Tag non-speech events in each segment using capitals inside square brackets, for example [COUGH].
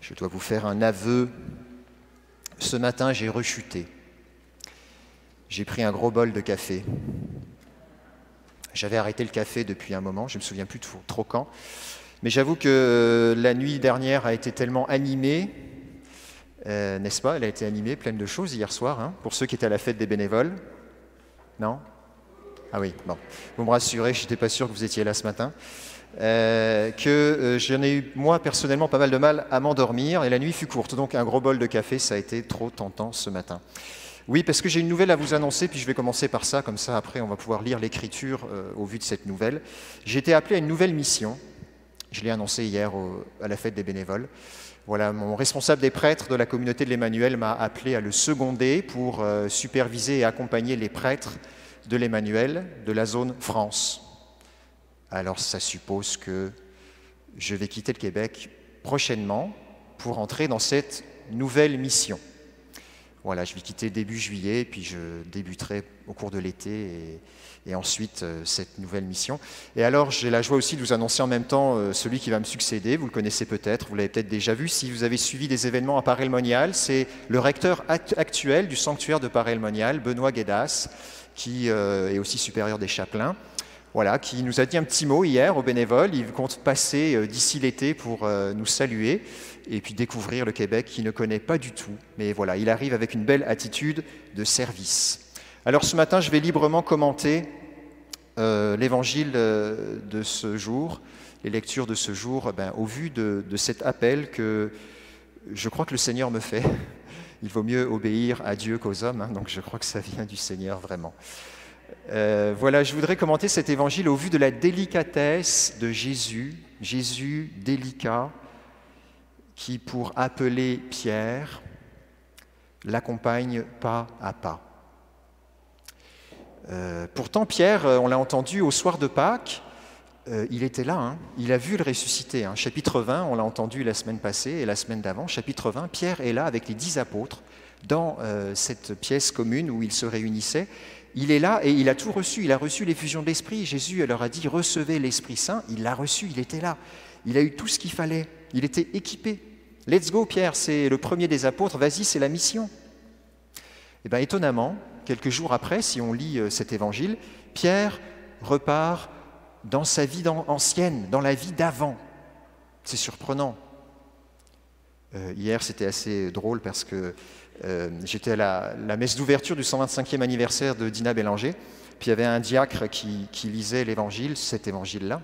Je dois vous faire un aveu. Ce matin, j'ai rechuté. J'ai pris un gros bol de café. J'avais arrêté le café depuis un moment, je ne me souviens plus trop quand. Mais j'avoue que la nuit dernière a été tellement animée, euh, n'est-ce pas? Elle a été animée, pleine de choses hier soir, hein, pour ceux qui étaient à la fête des bénévoles. Non? Ah oui, bon. Vous me rassurez, je n'étais pas sûr que vous étiez là ce matin. Euh, que euh, j'en ai eu, moi, personnellement, pas mal de mal à m'endormir, et la nuit fut courte. Donc un gros bol de café, ça a été trop tentant ce matin. Oui, parce que j'ai une nouvelle à vous annoncer, puis je vais commencer par ça, comme ça après on va pouvoir lire l'écriture au vu de cette nouvelle. J'ai été appelé à une nouvelle mission, je l'ai annoncé hier à la fête des bénévoles. Voilà, mon responsable des prêtres de la communauté de l'Emmanuel m'a appelé à le seconder pour euh, superviser et accompagner les prêtres de l'Emmanuel de la zone France. Alors ça suppose que je vais quitter le Québec prochainement pour entrer dans cette nouvelle mission. Voilà, je vais quitter début juillet, puis je débuterai au cours de l'été et, ensuite euh, cette nouvelle mission. Et alors, j'ai la joie aussi de vous annoncer en même temps euh, celui qui va me succéder. Vous le connaissez peut-être, vous l'avez peut-être déjà vu si vous avez suivi des événements à Paray-le-Monial. C'est le recteur actuel du sanctuaire de Paray-le-Monial, Benoît Guédas, qui euh, est aussi supérieur des chapelains. Voilà, qui nous a dit un petit mot hier aux bénévoles. Il compte passer d'ici l'été pour nous saluer et puis découvrir le Québec qu'il ne connaît pas du tout. Mais voilà, il arrive avec une belle attitude de service. Alors ce matin, je vais librement commenter euh, l'évangile euh, de ce jour, les lectures de ce jour, eh ben, au vu de, cet appel que je crois que le Seigneur me fait. [LAUGHS] Il vaut mieux obéir à Dieu qu'aux hommes, hein, donc je crois que ça vient du Seigneur vraiment. Euh, voilà, je voudrais commenter cet évangile au vu de la délicatesse de Jésus, Jésus délicat, qui, pour appeler Pierre, l'accompagne pas à pas. Euh, pourtant, Pierre, euh, on l'a entendu au soir de Pâques, il était là, hein. il a vu le ressuscité. Hein. Chapitre 20, on l'a entendu la semaine passée et la semaine d'avant. Chapitre 20, Pierre est là avec les dix apôtres dans cette pièce commune où ils se réunissaient. Il est là et il a tout reçu. Il a reçu l'effusion de l'Esprit. Jésus leur a dit recevez l'Esprit Saint. Il l'a reçu, il était là. Il a eu tout ce qu'il fallait. Il était équipé. Let's go, Pierre, c'est le premier des apôtres, vas-y, c'est la mission. Eh bien, étonnamment, quelques jours après, si on lit euh, cet évangile, Pierre repart dans sa vie ancienne, dans la vie d'avant. C'est surprenant. Euh, hier, c'était assez drôle parce que euh, j'étais à la, messe d'ouverture du 125e anniversaire de Dina Bélanger, puis il y avait un diacre qui, lisait l'évangile, cet évangile-là.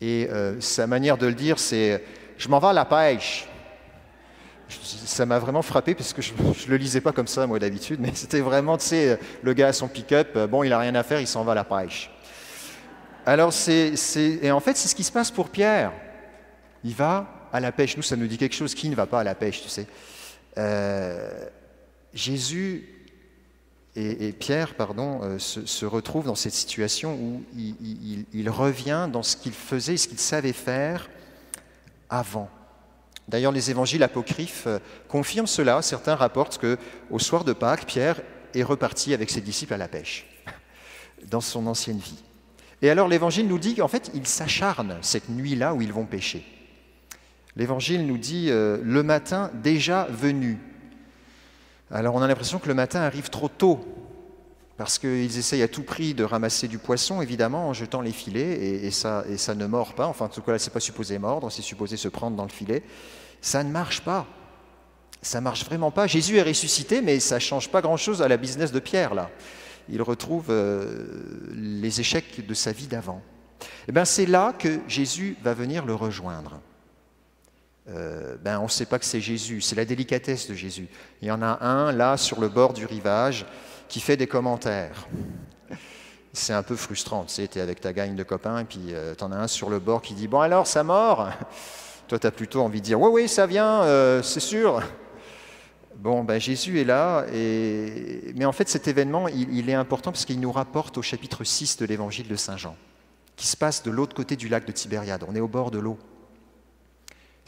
Et sa manière de le dire, c'est je m'en vais à la pêche. Ça m'a vraiment frappé parce que je ne le lisais pas comme ça, moi, d'habitude, mais c'était vraiment, tu sais, le gars à son pick-up, euh, bon, il n'a rien à faire, il s'en va à la pêche. Alors, c'est, et en fait, c'est ce qui se passe pour Pierre. Il va à la pêche. Nous, ça nous dit quelque chose qui ne va pas à la pêche, tu sais? Euh, Jésus et, Pierre, euh, se, retrouvent dans cette situation où il, il revient dans ce qu'il faisait, ce qu'il savait faire, avant. D'ailleurs, les évangiles apocryphes euh, confirment cela. Certains rapportent que au soir de Pâques, Pierre est reparti avec ses disciples à la pêche, [LAUGHS] dans son ancienne vie. Et alors l'évangile nous dit qu'en fait, ils s'acharnent cette nuit-là où ils vont pêcher. L'évangile nous dit euh, le matin déjà venu. Alors on a l'impression que le matin arrive trop tôt parce qu'ils essayent à tout prix de ramasser du poisson, évidemment, en jetant les filets, et, ça, ne mord pas. Enfin, en tout cas, c'est pas supposé mordre, c'est supposé se prendre dans le filet. Ça ne marche pas. Ça marche vraiment pas. Jésus est ressuscité, mais ça change pas grand-chose à la business de Pierre, là. Il retrouve euh, les échecs de sa vie d'avant. Et eh ben, c'est là que Jésus va venir le rejoindre. Euh, ben, on ne sait pas que c'est Jésus, c'est la délicatesse de Jésus. Il y en a un là sur le bord du rivage qui fait des commentaires. C'est un peu frustrant, tu sais, avec ta gagne de copains, et puis euh, tu en as un sur le bord qui dit Bon, alors, ça mort Toi, tu as plutôt envie de dire Oui, oui, ça vient, euh, c'est sûr. Bon, ben, Jésus est là, et... mais en fait, cet événement, il, il est important parce qu'il nous rapporte au chapitre 6 de l'évangile de Saint Jean, qui se passe de l'autre côté du lac de Tibériade. On est au bord de l'eau.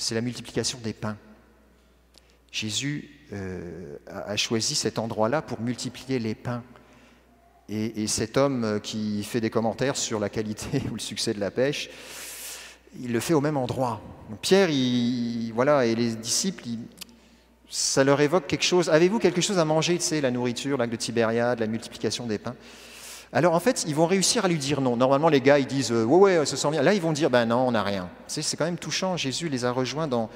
C'est la multiplication des pains. Jésus euh, a choisi cet endroit-là pour multiplier les pains. Et, cet homme qui fait des commentaires sur la qualité [LAUGHS] ou le succès de la pêche, il le fait au même endroit. Pierre, voilà, et les disciples, ça leur évoque quelque chose. Avez-vous quelque chose à manger, tu la nourriture, l'acte de Tibériade, la multiplication des pains? Alors en fait, ils vont réussir à lui dire non. Normalement, les gars, ils disent euh, ouais, ouais, ça sent bien. Là, ils vont dire ben non, on n'a rien. c'est quand même touchant. Jésus les a rejoints dans,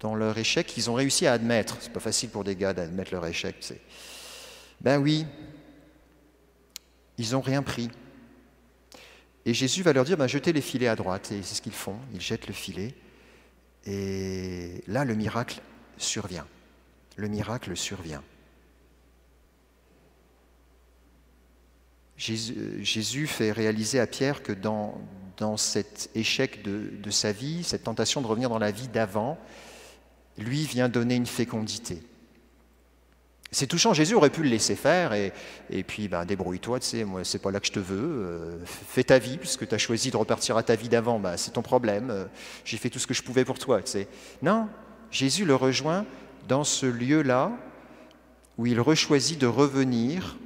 dans leur échec. Ils ont réussi à admettre. C'est pas facile pour des gars d'admettre leur échec. Ben oui, ils n'ont rien pris. Et Jésus va leur dire, ben, jetez les filets à droite. Et c'est ce qu'ils font. Ils jettent le filet. Et là, le miracle survient. Le miracle survient. Jésus, fait réaliser à Pierre que dans, dans cet échec de, de sa vie, cette tentation de revenir dans la vie d'avant, lui vient donner une fécondité. C'est touchant, Jésus aurait pu le laisser faire et, et puis ben, débrouille-toi, tu moi c'est pas là que je te veux, euh, fais ta vie puisque tu as choisi de repartir à ta vie d'avant, ben, c'est ton problème, euh, j'ai fait tout ce que je pouvais pour toi, tu sais. Non, Jésus le rejoint dans ce lieu-là où il rechoisit de revenir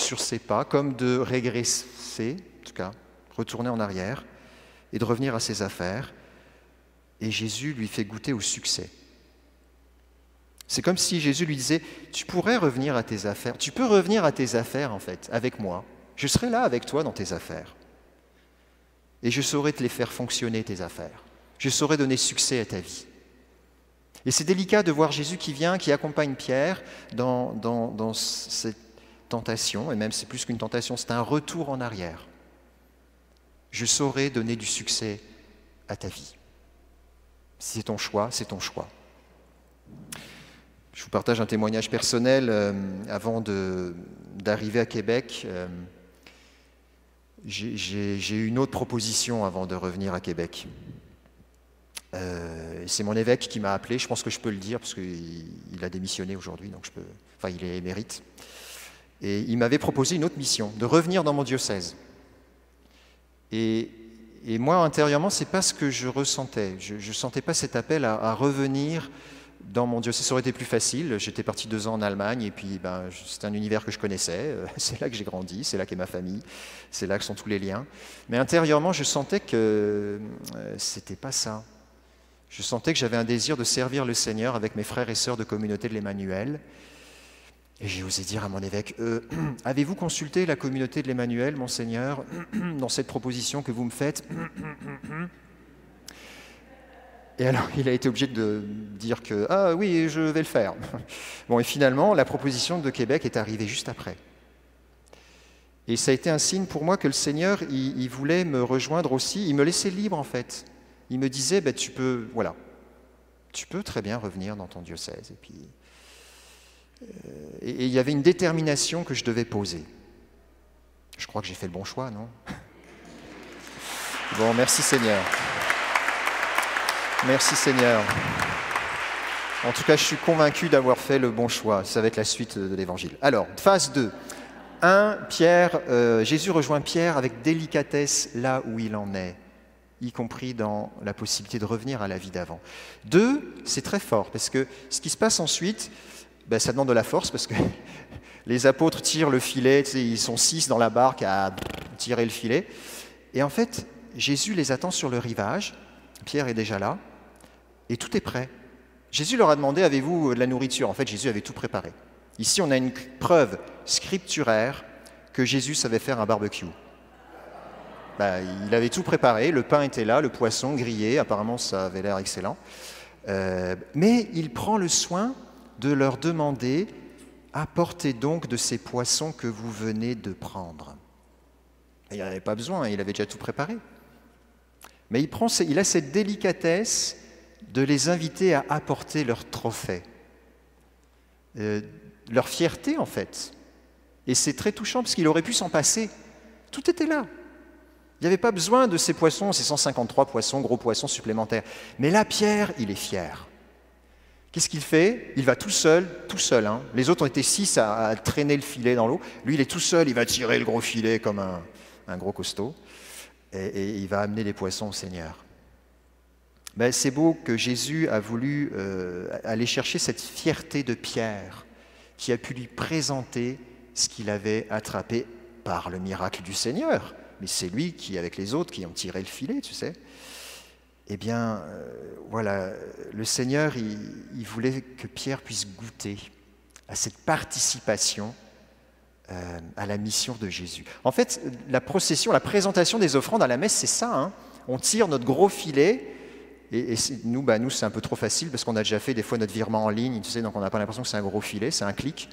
sur ses pas, comme de régresser, en tout cas, retourner en arrière et de revenir à ses affaires. Et Jésus lui fait goûter au succès. C'est comme si Jésus lui disait, tu pourrais revenir à tes affaires, tu peux revenir à tes affaires en fait, avec moi. Je serai là avec toi dans tes affaires. Et je saurai te les faire fonctionner, tes affaires. Je saurai donner succès à ta vie. Et c'est délicat de voir Jésus qui vient, qui accompagne Pierre dans, dans, dans cette tentation, et même c'est plus qu'une tentation, c'est un retour en arrière. Je saurai donner du succès à ta vie. Si c'est ton choix, c'est ton choix. Je vous partage un témoignage personnel. Euh, avant d'arriver à Québec, euh, j'ai eu une autre proposition avant de revenir à Québec. Euh, c'est mon évêque qui m'a appelé, je pense que je peux le dire, parce qu'il a démissionné aujourd'hui, donc je peux, enfin il est émérite. Et il m'avait proposé une autre mission, de revenir dans mon diocèse. Et, moi, intérieurement, c'est pas ce que je ressentais. Je ne sentais pas cet appel à, revenir dans mon diocèse, ça aurait été plus facile. J'étais parti deux ans en Allemagne et puis ben, c'est un univers que je connaissais. [LAUGHS] C'est là que j'ai grandi, c'est là qu'est ma famille, c'est là que sont tous les liens. Mais intérieurement, je sentais que euh, c'était pas ça. Je sentais que j'avais un désir de servir le Seigneur avec mes frères et sœurs de communauté de l'Emmanuel. Et j'ai osé dire à mon évêque euh, [CLEARS THROAT] Avez-vous consulté la communauté de l'Emmanuel, Monseigneur, [CLEARS THROAT] dans cette proposition que vous me faites [CLEARS THROAT] et alors, il a été obligé de dire que ah oui, je vais le faire. [LAUGHS] Bon, et finalement, la proposition de Québec est arrivée juste après. Et ça a été un signe pour moi que le Seigneur, il, voulait me rejoindre aussi. Il me laissait libre en fait. Il me disait, ben, tu peux, voilà, tu peux très bien revenir dans ton diocèse. Et puis, euh, et il y avait une détermination que je devais poser. Je crois que j'ai fait le bon choix, non? Bon, merci Seigneur. Merci Seigneur. En tout cas, je suis convaincu d'avoir fait le bon choix. Ça va être la suite de l'évangile. Alors, phase 2. 1. Pierre, euh, Jésus rejoint Pierre avec délicatesse là où il en est, y compris dans la possibilité de revenir à la vie d'avant. 2. C'est très fort, parce que ce qui se passe ensuite, ben, ça demande de la force, parce que [LAUGHS] les apôtres tirent le filet, ils sont six dans la barque à tirer le filet. Et en fait, Jésus les attend sur le rivage, Pierre est déjà là, et tout est prêt. Jésus leur a demandé, avez-vous de la nourriture? En fait, Jésus avait tout préparé. Ici, on a une preuve scripturaire que Jésus savait faire un barbecue. Bah, il avait tout préparé, le pain était là, le poisson grillé, apparemment ça avait l'air excellent. Euh, mais il prend le soin de leur demander, apportez donc de ces poissons que vous venez de prendre. il n'y avait pas besoin, il avait déjà tout préparé. Mais il, prend, il a cette délicatesse de les inviter à apporter leur trophée, euh, leur fierté en fait. Et c'est très touchant parce qu'il aurait pu s'en passer. Tout était là. Il n'y avait pas besoin de ces poissons, ces 153 poissons, gros poissons supplémentaires. Mais là, Pierre, il est fier. Qu'est-ce qu'il fait? Il va tout seul, tout seul. Hein. Les autres ont été six à, traîner le filet dans l'eau. Lui, il est tout seul, il va tirer le gros filet comme un, gros costaud. et il va amener les poissons au Seigneur. Ben, c'est beau que Jésus a voulu euh, aller chercher cette fierté de Pierre, qui a pu lui présenter ce qu'il avait attrapé par le miracle du Seigneur. Mais c'est lui qui, avec les autres, qui ont tiré le filet, tu sais. Eh bien, euh, voilà, le Seigneur, il, voulait que Pierre puisse goûter à cette participation euh, à la mission de Jésus. En fait, la procession, la présentation des offrandes à la messe, c'est ça. Hein. on tire notre gros filet, et, nous, bah, nous c'est un peu trop facile parce qu'on a déjà fait des fois notre virement en ligne, tu sais, donc on n'a pas l'impression que c'est un gros filet, c'est un clic.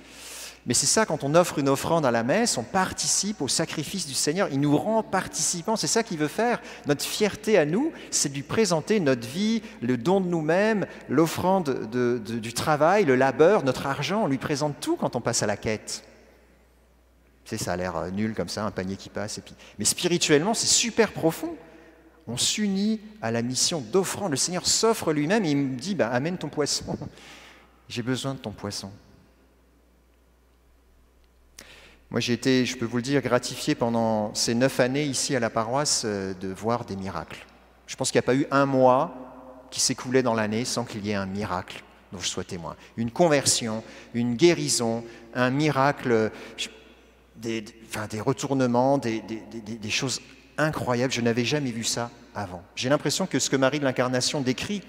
Mais c'est ça, quand on offre une offrande à la messe, on participe au sacrifice du Seigneur. Il nous rend participants. C'est ça qu'il veut faire. Notre fierté à nous, c'est de lui présenter notre vie, le don de nous-mêmes, l'offrande du travail, le labeur, notre argent. On lui présente tout quand on passe à la quête. C'est ça a l'air euh, nul comme ça, un panier qui passe. Mais spirituellement, c'est super profond. On s'unit à la mission d'offrande. Le Seigneur s'offre lui-même et il me dit bah, Amène ton poisson. J'ai besoin de ton poisson. Moi, j'ai été, je peux vous le dire, gratifié pendant ces neuf années ici à la paroisse euh, de voir des miracles. Je pense qu'il n'y a pas eu un mois qui s'écoulait dans l'année sans qu'il y ait un miracle dont je sois témoin. Une conversion, une guérison, un miracle, des, enfin, des retournements, des, choses incroyables. Je n'avais jamais vu ça avant. J'ai l'impression que ce que Marie de l'Incarnation décrit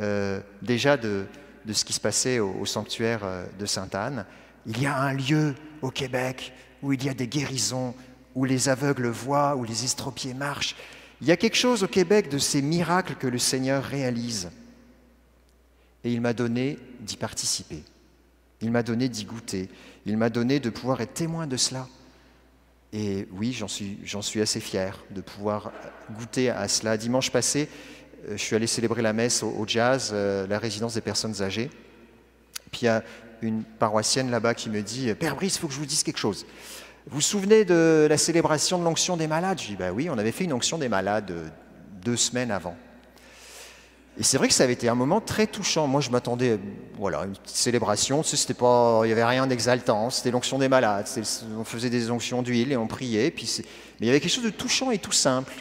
euh, déjà de, ce qui se passait au, sanctuaire euh, de Sainte-Anne, il y a un lieu au Québec où il y a des guérisons, où les aveugles voient, où les estropiés marchent. Il y a quelque chose au Québec de ces miracles que le Seigneur réalise. Et il m'a donné d'y participer. Il m'a donné d'y goûter. Il m'a donné de pouvoir être témoin de cela. Et oui, j'en suis, assez fier de pouvoir goûter à cela. Dimanche passé, euh, je suis allé célébrer la messe au, jazz, euh, la résidence des personnes âgées. Puis il une paroissienne là-bas qui me dit Père Brice, il faut que je vous dise quelque chose. Vous vous souvenez de la célébration de l'onction des malades? Je dis Ben oui, on avait fait une onction des malades euh, deux semaines avant. Et c'est vrai que ça avait été un moment très touchant. Moi, je m'attendais, voilà, une petite célébration. Pas, il n'y avait rien d'exaltant. C'était l'onction des malades. On faisait des onctions d'huile et on priait. Puis mais il y avait quelque chose de touchant et tout simple.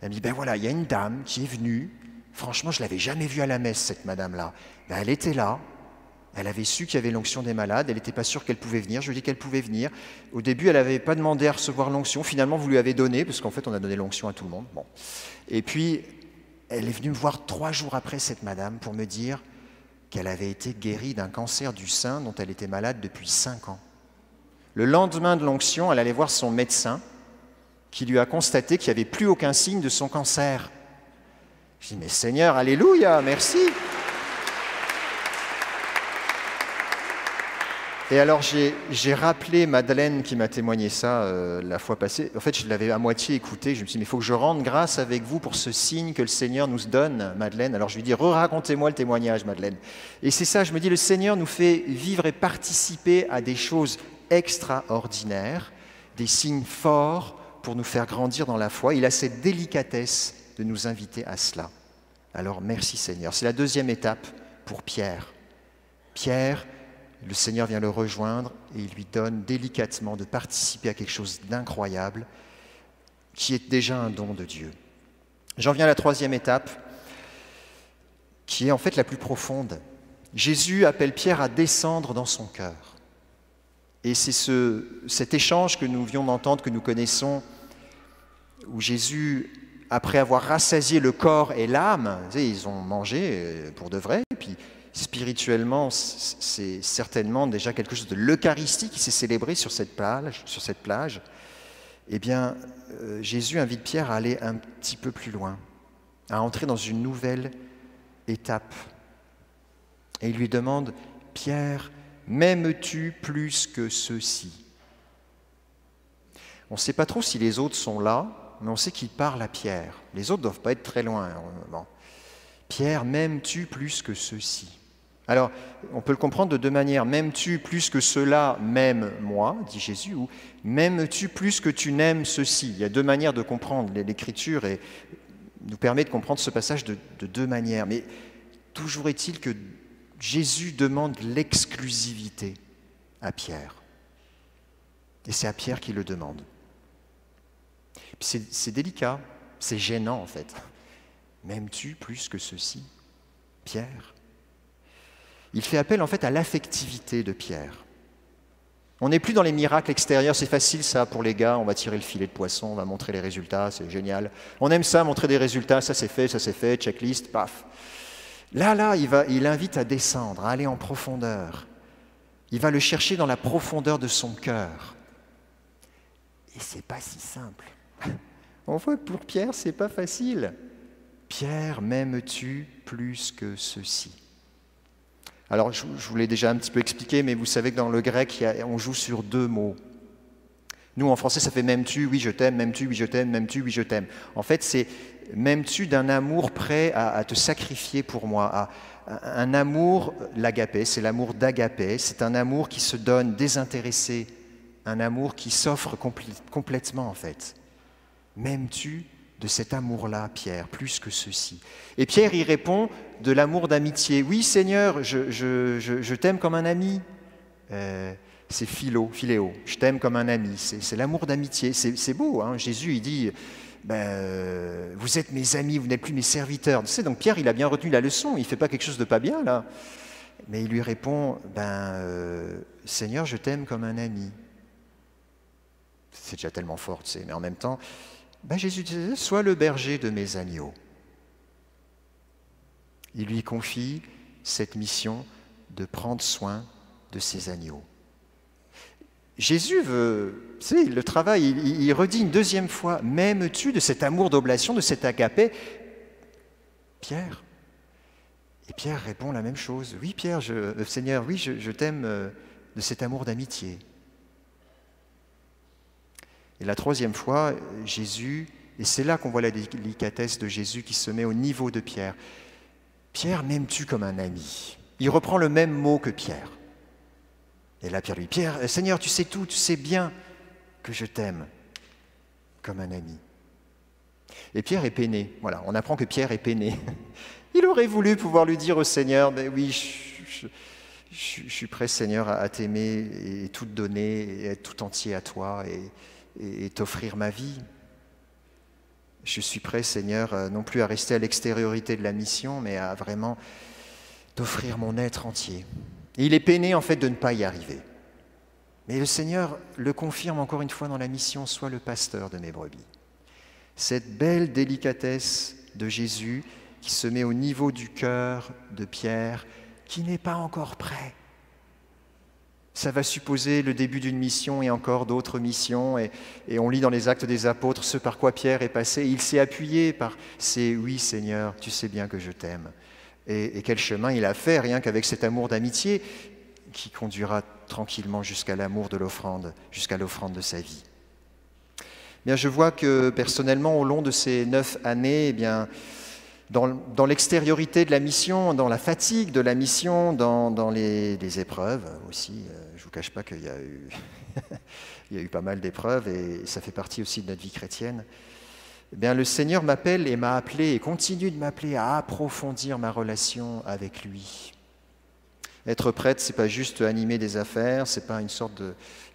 Elle me dit, ben voilà, il y a une dame qui est venue. Franchement, je l'avais jamais vue à la messe, cette madame-là. Ben, elle était là. Elle avait su qu'il y avait l'onction des malades, elle n'était pas sûre qu'elle pouvait venir. Je lui ai dit qu'elle pouvait venir. Au début, elle n'avait pas demandé à recevoir l'onction. Finalement, vous lui avez donné, parce qu'en fait, on a donné l'onction à tout le monde. Bon. Et puis, elle est venue me voir trois jours après, cette madame, pour me dire qu'elle avait été guérie d'un cancer du sein dont elle était malade depuis cinq ans. Le lendemain de l'onction, elle allait voir son médecin qui lui a constaté qu'il n'y avait plus aucun signe de son cancer. Je dis, mais Seigneur, Alléluia, merci. Et alors j'ai rappelé Madeleine qui m'a témoigné ça euh, la fois passée. En fait, je l'avais à moitié écouté. Je me suis dit, mais il faut que je rende grâce avec vous pour ce signe que le Seigneur nous donne, Madeleine. Alors je lui dis, racontez-moi le témoignage, Madeleine. Et c'est ça, je me dis, le Seigneur nous fait vivre et participer à des choses extraordinaires, des signes forts pour nous faire grandir dans la foi. Il a cette délicatesse de nous inviter à cela. Alors merci Seigneur. C'est la deuxième étape pour Pierre. Pierre, le Seigneur vient le rejoindre et il lui donne délicatement de participer à quelque chose d'incroyable qui est déjà un don de Dieu. J'en viens à la troisième étape, qui est en fait la plus profonde. Jésus appelle Pierre à descendre dans son cœur. Et c'est ce, cet échange que nous vions d'entendre, que nous connaissons, où Jésus, après avoir rassasié le corps et l'âme, ils ont mangé euh, pour de vrai, et puis spirituellement, c'est certainement déjà quelque chose de l'Eucharistie qui s'est célébré sur cette plage. Sur cette plage. Eh bien, euh, Jésus invite Pierre à aller un petit peu plus loin, à entrer dans une nouvelle étape. Et il lui demande, Pierre, m'aimes-tu plus que ceux-ci On ne sait pas trop si les autres sont là, mais on sait qu'il parle à Pierre. Les autres ne doivent pas être très loin. Pierre, m'aimes-tu plus que ceux-ci? Alors, on peut le comprendre de deux manières. M'aimes-tu plus que cela m'aime moi, dit Jésus, ou m'aimes-tu plus que tu n'aimes ceci Il y a deux manières de comprendre l'écriture et nous permet de comprendre ce passage de, de deux manières. Mais toujours est-il que Jésus demande l'exclusivité à Pierre. Et c'est à Pierre qu'il le demande. C'est délicat, c'est gênant en fait. M'aimes-tu plus que ceci, Pierre? Il fait appel en fait à l'affectivité de Pierre. On n'est plus dans les miracles extérieurs, c'est facile ça pour les gars, on va tirer le filet de poisson, on va montrer les résultats, c'est génial. On aime ça, montrer des résultats, ça c'est fait, ça c'est fait, checklist, paf. Là, là, il, va, il invite à descendre, à aller en profondeur. Il va le chercher dans la profondeur de son cœur. Et c'est pas si simple. [LAUGHS] On voit que pour Pierre, c'est pas facile. Pierre, m'aimes-tu plus que ceci? Alors, je, vous l'ai déjà un petit peu expliqué, mais vous savez que dans le grec, on joue sur deux mots. Nous, en français, ça fait m'aimes-tu, oui, je t'aime, m'aimes-tu, oui, je t'aime, m'aimes-tu, oui, je t'aime. En fait, c'est m'aimes-tu d'un amour prêt à, te sacrifier pour moi, un amour, l'agapé, c'est l'amour d'agapé, c'est un amour qui se donne désintéressé, un amour qui s'offre complètement, en fait. M'aimes-tu de cet amour-là, Pierre, plus que ceci Et Pierre y répond de l'amour d'amitié. Oui, Seigneur, je, t'aime comme un ami. Euh, c'est philo, philéo, je t'aime comme un ami. C'est l'amour d'amitié. C'est beau, hein Jésus, il dit, ben, euh, vous êtes mes amis, vous n'êtes plus mes serviteurs. Tu sais, donc Pierre, il a bien retenu la leçon, il ne fait pas quelque chose de pas bien, là. Mais il lui répond, ben, euh, Seigneur, je t'aime comme un ami. C'est déjà tellement fort, tu sais, mais en même temps, ben Jésus disait, sois le berger de mes agneaux. Il lui confie cette mission de prendre soin de ses agneaux. Jésus veut, tu sais, le travail, il, redit une deuxième fois, m'aimes-tu de cet amour d'oblation, de cet agapé? Pierre. Et Pierre répond la même chose. Oui, Pierre, euh, Seigneur, oui, je t'aime euh, de cet amour d'amitié. Et la troisième fois, Jésus, et c'est là qu'on voit la délicatesse de Jésus qui se met au niveau de Pierre. Pierre, m'aimes-tu comme un ami? Il reprend le même mot que Pierre. Et là, Pierre lui, Pierre, euh, Seigneur, tu sais tout, tu sais bien que je t'aime comme un ami. Et Pierre est peiné. Voilà, on apprend que Pierre est peiné. [LAUGHS] Il aurait voulu pouvoir lui dire au Seigneur, mais oui, je, suis prêt, Seigneur, à, t'aimer et tout te donner et être tout entier à toi. Et t'offrir ma vie. Je suis prêt, Seigneur, euh, non plus à rester à l'extériorité de la mission, mais à vraiment t'offrir mon être entier. Il est peiné en fait de ne pas y arriver. Mais le Seigneur le confirme encore une fois dans la mission, sois le pasteur de mes brebis. Cette belle délicatesse de Jésus qui se met au niveau du cœur de Pierre, qui n'est pas encore prêt, ça va supposer le début d'une mission et encore d'autres missions. Et, on lit dans les actes des apôtres ce par quoi Pierre est passé. Il s'est appuyé par ces Oui Seigneur, tu sais bien que je t'aime. Et, quel chemin il a fait, rien qu'avec cet amour d'amitié qui conduira tranquillement jusqu'à l'amour de l'offrande, jusqu'à l'offrande de sa vie. Bien, je vois que personnellement, au long de ces neuf années, eh bien, dans, l'extériorité de la mission, dans la fatigue de la mission, dans, les, épreuves aussi. Euh, je ne vous cache pas qu'il [LAUGHS] y, a eu pas mal d'épreuves et ça fait partie aussi de notre vie chrétienne. Eh bien, le Seigneur m'appelle et m'a appelé et continue de m'appeler à approfondir ma relation avec lui. Être prêtre, c'est pas juste animer des affaires, c'est pas une sorte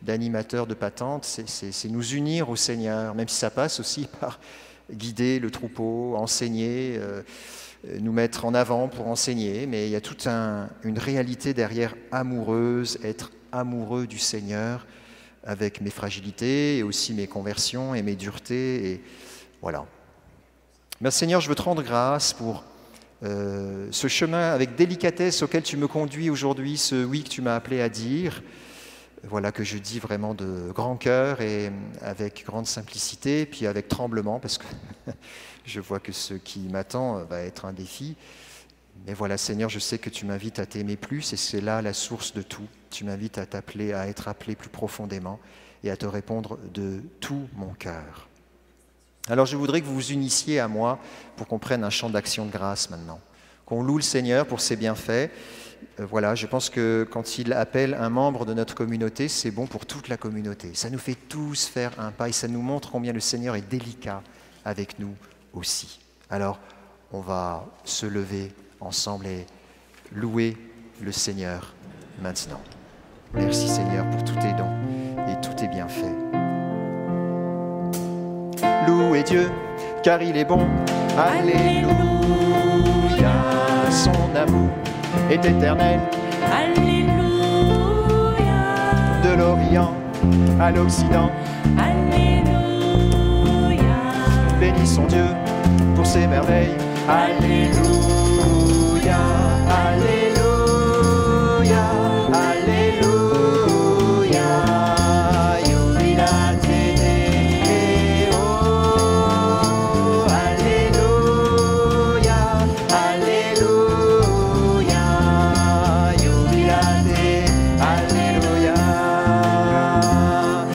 d'animateur de patente, c'est nous unir au Seigneur, même si ça passe aussi [LAUGHS] par guider le troupeau, enseigner, euh, nous mettre en avant pour enseigner, mais il y a toute une réalité derrière amoureuse, être amoureux du Seigneur avec mes fragilités et aussi mes conversions et mes duretés. Et voilà. Mais Seigneur, je veux te rendre grâce pour euh, ce chemin avec délicatesse auquel tu me conduis aujourd'hui, ce oui que tu m'as appelé à dire voilà que je dis vraiment de grand cœur et avec grande simplicité, puis avec tremblement, parce que [LAUGHS] je vois que ce qui m'attend va être un défi. Mais voilà, Seigneur, je sais que tu m'invites à t'aimer plus, et c'est là la source de tout. Tu m'invites à t'appeler, à être appelé plus profondément et à te répondre de tout mon cœur. Alors je voudrais que vous vous unissiez à moi pour qu'on prenne un champ d'action de grâce maintenant, qu'on loue le Seigneur pour ses bienfaits euh, voilà, je pense que quand il appelle un membre de notre communauté, c'est bon pour toute la communauté. Ça nous fait tous faire un pas et ça nous montre combien le Seigneur est délicat avec nous aussi. Alors, on va se lever ensemble et louer le Seigneur maintenant. Merci Seigneur pour tous tes dons et tous tes bienfaits. Louez Dieu, car il est bon. Alléluia, amour est éternel. Alléluia. De l'Orient, à l'Occident. Alléluia. Bénissons Dieu pour ses merveilles. Alléluia.